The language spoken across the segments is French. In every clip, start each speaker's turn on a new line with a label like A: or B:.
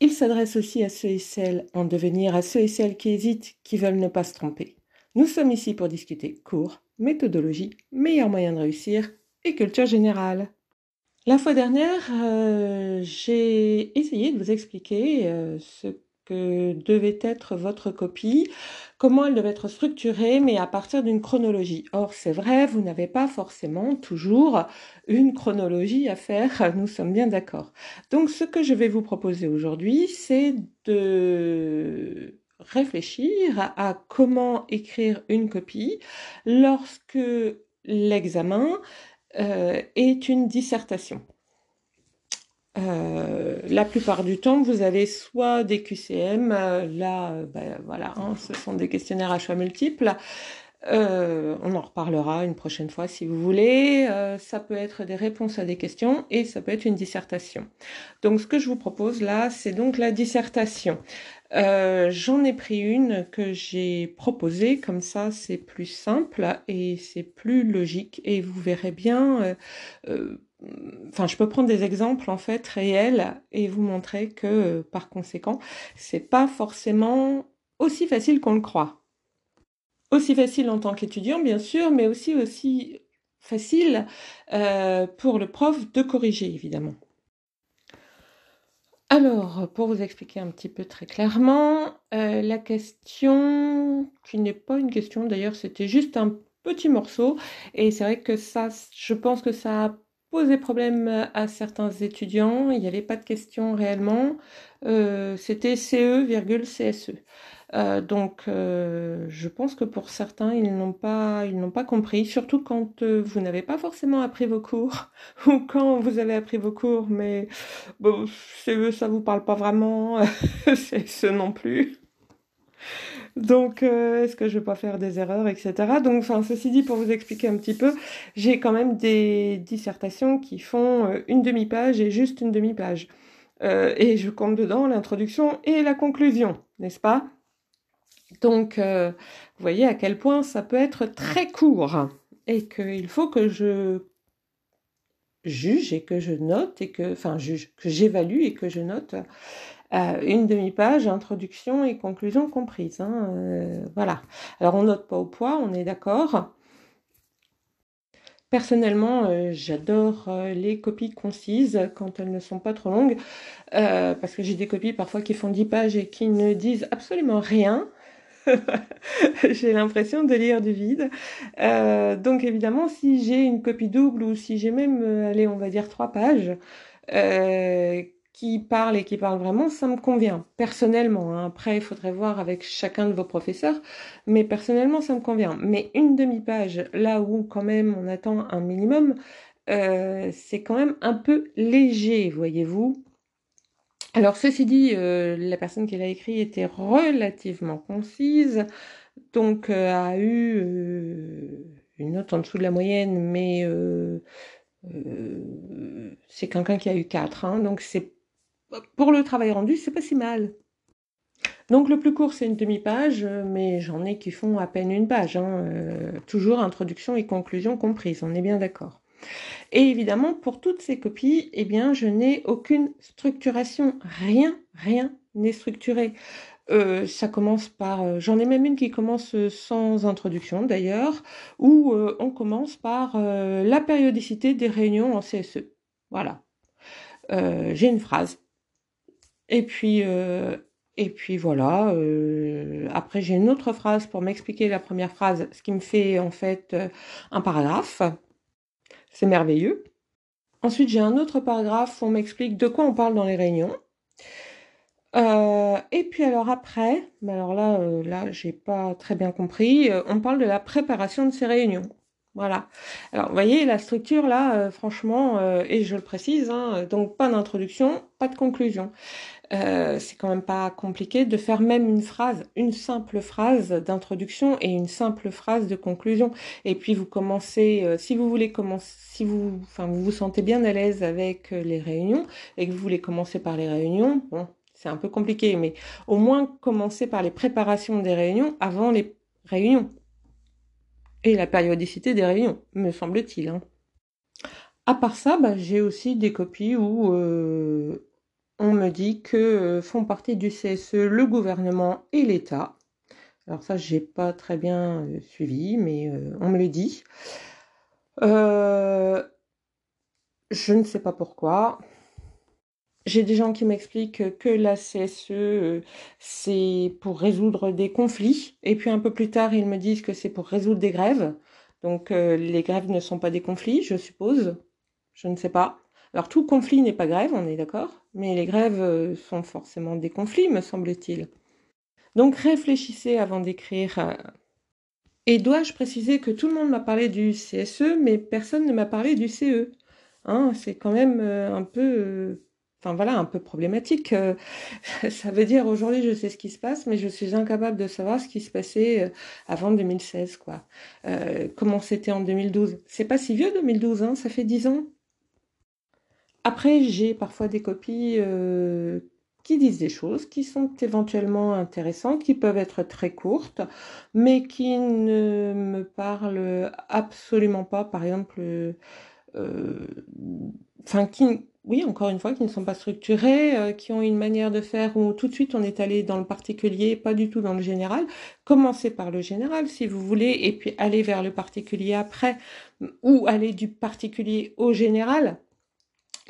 A: Il s'adresse aussi à ceux et celles en devenir, à ceux et celles qui hésitent, qui veulent ne pas se tromper. Nous sommes ici pour discuter cours, méthodologie, meilleurs moyens de réussir et culture générale. La fois dernière, euh, j'ai essayé de vous expliquer euh, ce que devait être votre copie, comment elle devait être structurée, mais à partir d'une chronologie. Or, c'est vrai, vous n'avez pas forcément toujours une chronologie à faire, nous sommes bien d'accord. Donc, ce que je vais vous proposer aujourd'hui, c'est de réfléchir à comment écrire une copie lorsque l'examen euh, est une dissertation. Euh, la plupart du temps, vous avez soit des QCM, euh, là, euh, ben, voilà, hein, ce sont des questionnaires à choix multiples. on en reparlera une prochaine fois si vous voulez. ça peut être des réponses à des questions et ça peut être une dissertation. Donc, ce que je vous propose là, c'est donc la dissertation. J'en ai pris une que j'ai proposée, comme ça c'est plus simple et c'est plus logique et vous verrez bien enfin, je peux prendre des exemples en fait réels et vous montrer que par conséquent, c'est pas forcément aussi facile qu'on le croit. Aussi facile en tant qu'étudiant, bien sûr, mais aussi aussi facile euh, pour le prof de corriger, évidemment. Alors, pour vous expliquer un petit peu très clairement, euh, la question, qui n'est pas une question d'ailleurs, c'était juste un petit morceau, et c'est vrai que ça, je pense que ça a posé problème à certains étudiants. Il n'y avait pas de question réellement. Euh, C'était CE, CSE. Euh, donc, euh, je pense que pour certains, ils n'ont pas, ils n'ont pas compris, surtout quand vous n'avez pas forcément appris vos cours ou quand vous avez appris vos cours, mais bon, CE, ça vous parle pas vraiment, CSE non plus. Donc, euh, est-ce que je vais pas faire des erreurs, etc. Donc, enfin, ceci dit, pour vous expliquer un petit peu, j'ai quand même des dissertations qui font euh, une demi-page et juste une demi-page. Euh, et je compte dedans l'introduction et la conclusion, n'est-ce pas? Donc, vous voyez à quel point ça peut être très court et qu'il faut que je juge et que je note et que, enfin, juge, que j'évalue et que je note euh, une demi-page, introduction et conclusion comprises. Hein, euh, voilà. Alors on note pas au poids, on est d'accord. Personnellement, euh, j'adore les copies concises quand elles ne sont pas trop longues, parce que j'ai des copies parfois qui font 10 pages et qui ne disent absolument rien. j'ai l'impression de lire du vide. donc évidemment, si j'ai une copie double ou si j'ai même, allez, on va dire trois pages, qui parle et qui parle vraiment, ça me convient, personnellement. Hein. Après, il faudrait voir avec chacun de vos professeurs, mais personnellement, ça me convient. Mais une demi-page, là où quand même on attend un minimum, euh, c'est quand même un peu léger, voyez-vous. Alors, ceci dit, euh, la personne qui l'a écrit était relativement concise, donc euh, a eu une note en dessous de la moyenne, mais c'est quelqu'un qui a eu 4, hein, donc c'est pour le travail rendu, c'est pas si mal. Donc le plus court, c'est une demi-page, mais j'en ai qui font à peine une page. Hein, euh, toujours introduction et conclusion comprises, on est bien d'accord. Et évidemment, pour toutes ces copies, eh bien, je n'ai aucune structuration. Rien, rien n'est structuré. Euh, ça commence par, euh, j'en ai même une qui commence sans introduction d'ailleurs, où on commence par la périodicité des réunions en CSE. Voilà. J'ai une phrase et puis, euh, et puis voilà. Euh, après, j'ai une autre phrase pour m'expliquer la première phrase, ce qui me fait en fait euh, un paragraphe. C'est merveilleux. Ensuite, j'ai un autre paragraphe où on m'explique de quoi on parle dans les réunions. et puis alors après, mais alors là, là, j'ai pas très bien compris. on parle de la préparation de ces réunions. Voilà. Alors, vous voyez, la structure là, euh, franchement, euh, et je le précise, hein, donc pas d'introduction, pas de conclusion. Euh, c'est quand même pas compliqué de faire même une phrase, une simple phrase d'introduction et une simple phrase de conclusion. Et puis vous commencez, si vous voulez commencer, si vous, enfin, vous vous sentez bien à l'aise avec les réunions et que vous voulez commencer par les réunions, bon, c'est un peu compliqué, mais au moins commencer par les préparations des réunions avant les réunions et la périodicité des réunions, me semble-t-il. Hein. À part ça, bah, j'ai aussi des copies où euh, on me dit que euh, font partie du CSE le gouvernement et l'État. Alors ça, j'ai pas très bien euh, suivi, mais on me le dit. je ne sais pas pourquoi. J'ai des gens qui m'expliquent que la CSE, euh, c'est pour résoudre des conflits. Et puis un peu plus tard, ils me disent que c'est pour résoudre des grèves. Donc euh, les grèves ne sont pas des conflits, je suppose. Je ne sais pas. Alors tout conflit n'est pas grève, on est d'accord. Mais les grèves euh, sont forcément des conflits, me semble-t-il. Donc réfléchissez avant d'écrire. Et dois-je préciser que tout le monde m'a parlé du CSE, mais personne ne m'a parlé du CE. Hein, c'est quand même un peu enfin voilà, un peu problématique. Euh, ça veut dire aujourd'hui je sais ce qui se passe, mais je suis incapable de savoir ce qui se passait euh, avant 2016, quoi. Euh, comment c'était en 2012. C'est pas si vieux 2012, hein, ça fait 10 ans? Après, j'ai parfois des copies qui disent des choses qui sont éventuellement intéressantes, qui peuvent être très courtes, mais qui ne me parlent absolument pas. Par exemple, enfin, qui oui, encore une fois, qui ne sont pas structurés, euh, qui ont une manière de faire où tout de suite on est allé dans le particulier, pas du tout dans le général. Commencez par le général si vous voulez, et puis aller vers le particulier après, ou aller du particulier au général.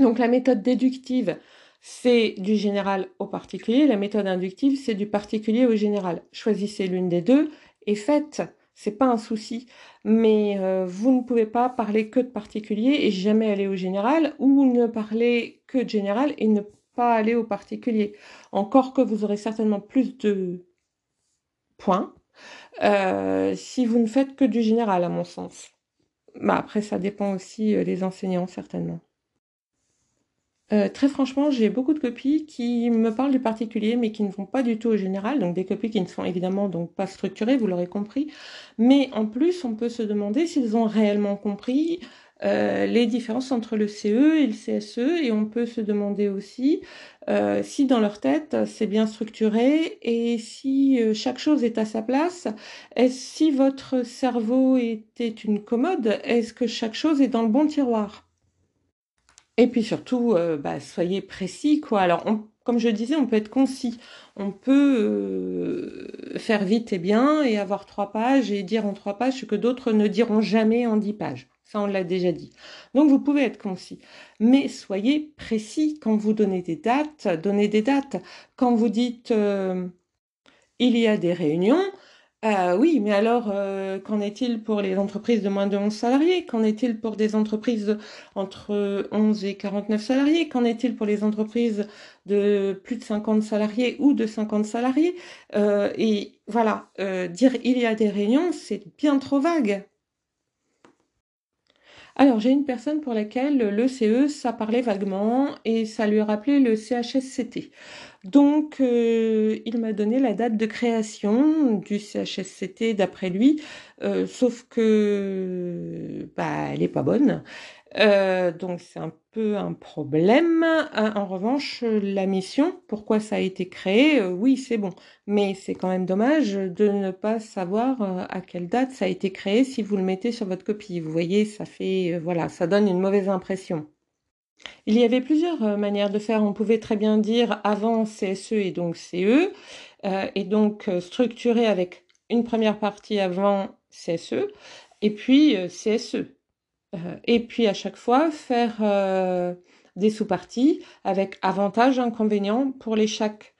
A: Donc la méthode déductive, c'est du général au particulier. La méthode inductive, c'est du particulier au général. Choisissez l'une des deux et faites c'est pas un souci. Mais euh, vous ne pouvez pas parler que de particulier et jamais aller au général, ou ne parler que de général et ne pas aller au particulier. Encore que vous aurez certainement plus de points euh, si vous ne faites que du général, à mon sens. Bah, après, ça dépend aussi euh, des enseignants, certainement. Euh, très franchement, j'ai beaucoup de copies qui me parlent du particulier, mais qui ne vont pas du tout au général. Donc des copies qui ne sont évidemment donc pas structurées, vous l'aurez compris. Mais en plus, on peut se demander s'ils ont réellement compris euh, les différences entre le CE et le CSE, et on peut se demander aussi euh, si dans leur tête c'est bien structuré et si chaque chose est à sa place. Est-ce si votre cerveau était une commode, est-ce que chaque chose est dans le bon tiroir? Et puis surtout, euh, bah, soyez précis, quoi. Alors, comme je disais, on peut être concis. On peut euh, faire vite et bien et avoir trois pages et dire en trois pages ce que d'autres ne diront jamais en dix pages. Ça, on l'a déjà dit. Donc, vous pouvez être concis. Mais soyez précis quand vous donnez des dates. Donnez des dates. Quand vous dites euh, il y a des réunions, euh, oui, mais alors, euh, qu'en est-il pour les entreprises de moins de 11 salariés? Qu'en est-il pour des entreprises entre 11 et 49 salariés? Qu'en est-il pour les entreprises de plus de 50 salariés ou de 50 salariés? Euh, Et voilà, dire il y a des réunions, c'est bien trop vague. Alors, j'ai une personne pour laquelle le CE, ça parlait vaguement et ça lui a rappelé le CHSCT. Donc, euh, il m'a donné la date de création du CHSCT d'après lui, euh, sauf que bah, elle n'est pas bonne. Euh, donc, c'est un peu un problème. En revanche, la mission, pourquoi ça a été créé, oui, c'est bon. Mais c'est quand même dommage de ne pas savoir à quelle date ça a été créé si vous le mettez sur votre copie. Vous voyez, ça fait, voilà, ça donne une mauvaise impression. Il y avait plusieurs euh, manières de faire. On pouvait très bien dire avant CSE et donc CE, euh, et donc euh, structurer avec une première partie avant CSE, et puis CSE. Et puis à chaque fois faire des sous-parties avec avantages, inconvénients pour les chaque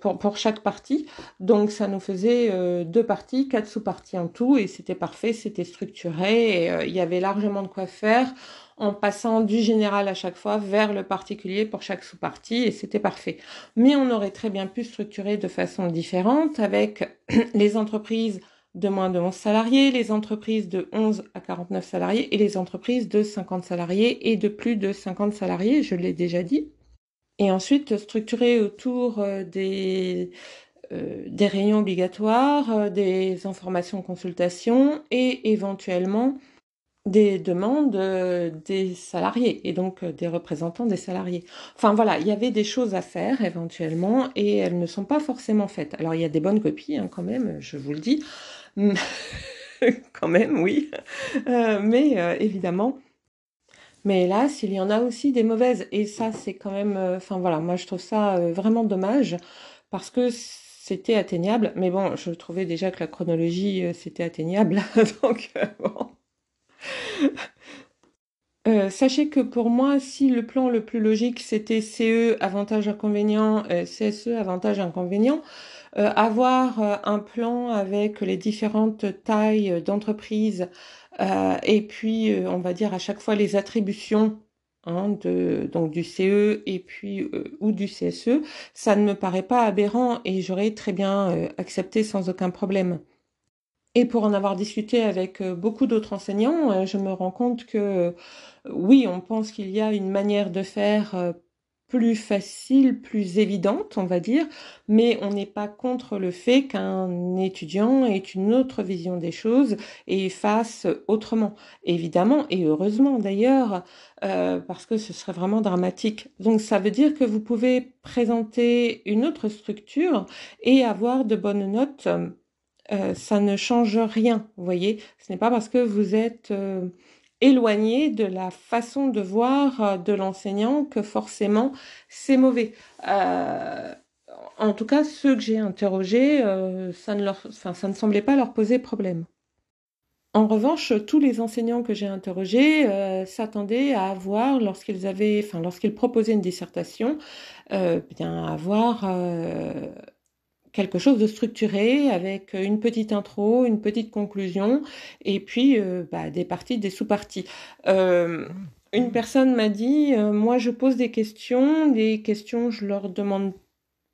A: pour, pour, chaque partie. Donc ça nous faisait deux parties, quatre sous-parties en tout, et c'était parfait, c'était structuré, et il y avait largement de quoi faire en passant du général à chaque fois vers le particulier pour chaque sous-partie et c'était parfait. Mais on aurait très bien pu structurer de façon différente avec les entreprises de moins de 11 salariés, les entreprises de 11 à 49 salariés et les entreprises de 50 salariés et de plus de 50 salariés, je l'ai déjà dit. Et ensuite, structurer autour euh, des, euh, des réunions obligatoires, euh, des informations consultations et éventuellement des demandes des salariés et donc des représentants des salariés. Enfin voilà, il y avait des choses à faire éventuellement et elles ne sont pas forcément faites. Alors il y a des bonnes copies hein, quand même, je vous le dis. quand même, oui. Euh, mais euh, évidemment. Mais hélas, il y en a aussi des mauvaises. Et ça, c'est quand même. Euh, enfin voilà, moi je trouve ça vraiment dommage parce que c'était atteignable. Mais bon, je trouvais déjà que la chronologie, c'était atteignable. Donc bon. sachez que pour moi, si le plan le plus logique c'était CE avantage inconvénient, CSE avantage inconvénient, euh, avoir euh, un plan avec les différentes tailles d'entreprise euh, et puis on va dire à chaque fois les attributions hein, de, donc du CE et puis ou du CSE, ça ne me paraît pas aberrant et j'aurais très bien accepté sans aucun problème. Et pour en avoir discuté avec beaucoup d'autres enseignants, je me rends compte que oui, on pense qu'il y a une manière de faire plus facile, plus évidente, on va dire, mais on n'est pas contre le fait qu'un étudiant ait une autre vision des choses et fasse autrement. Évidemment, et heureusement d'ailleurs, euh, parce que ce serait vraiment dramatique. Donc ça veut dire que vous pouvez présenter une autre structure et avoir de bonnes notes. Euh, ça ne change rien, vous voyez. Ce n'est pas parce que vous êtes... Euh, éloigné de la façon de voir euh, de l'enseignant que forcément c'est mauvais. Euh, en tout cas, ceux que j'ai interrogés, euh, ça, ne semblait pas leur poser problème. En revanche, tous les enseignants que j'ai interrogés s'attendaient à avoir, lorsqu'ils avaient, enfin, lorsqu'ils proposaient une dissertation, bien avoir quelque chose de structuré avec une petite intro, une petite conclusion et puis euh, bah, des parties, des sous-parties. Euh, une personne m'a dit, euh, moi je pose des questions, des questions je leur demande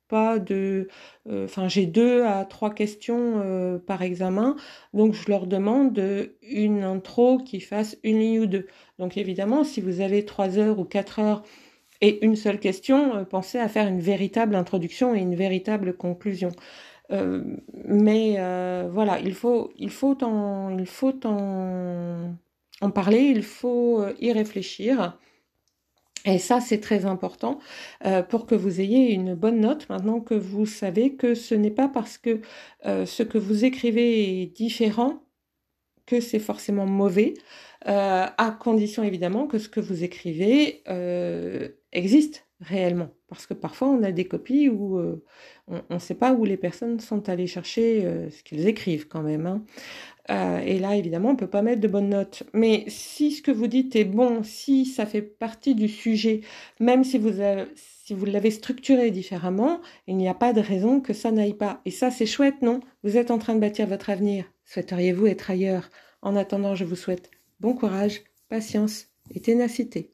A: pas de, enfin j'ai deux à trois questions par examen, donc je leur demande une intro qui fasse une ligne ou deux. Donc évidemment, si vous avez trois heures ou quatre heures et une seule question, euh, pensez à faire une véritable introduction et une véritable conclusion. Euh, mais euh, voilà, il faut, il faut, en, il faut en, en parler, il faut y réfléchir. Et ça, c'est très important pour que vous ayez une bonne note maintenant que vous savez que ce n'est pas parce que ce que vous écrivez est différent que c'est forcément mauvais, à condition évidemment que ce que vous écrivez existe réellement. Parce que parfois, on a des copies où euh, on ne sait pas où les personnes sont allées chercher euh, ce qu'ils écrivent quand même. Hein. Euh, et là, évidemment, on ne peut pas mettre de bonnes notes. Mais si ce que vous dites est bon, si ça fait partie du sujet, même si vous, si vous l'avez structuré différemment, il n'y a pas de raison que ça n'aille pas. Et ça, c'est chouette, non? Vous êtes en train de bâtir votre avenir. Souhaiteriez-vous être ailleurs? En attendant, je vous souhaite bon courage, patience et ténacité.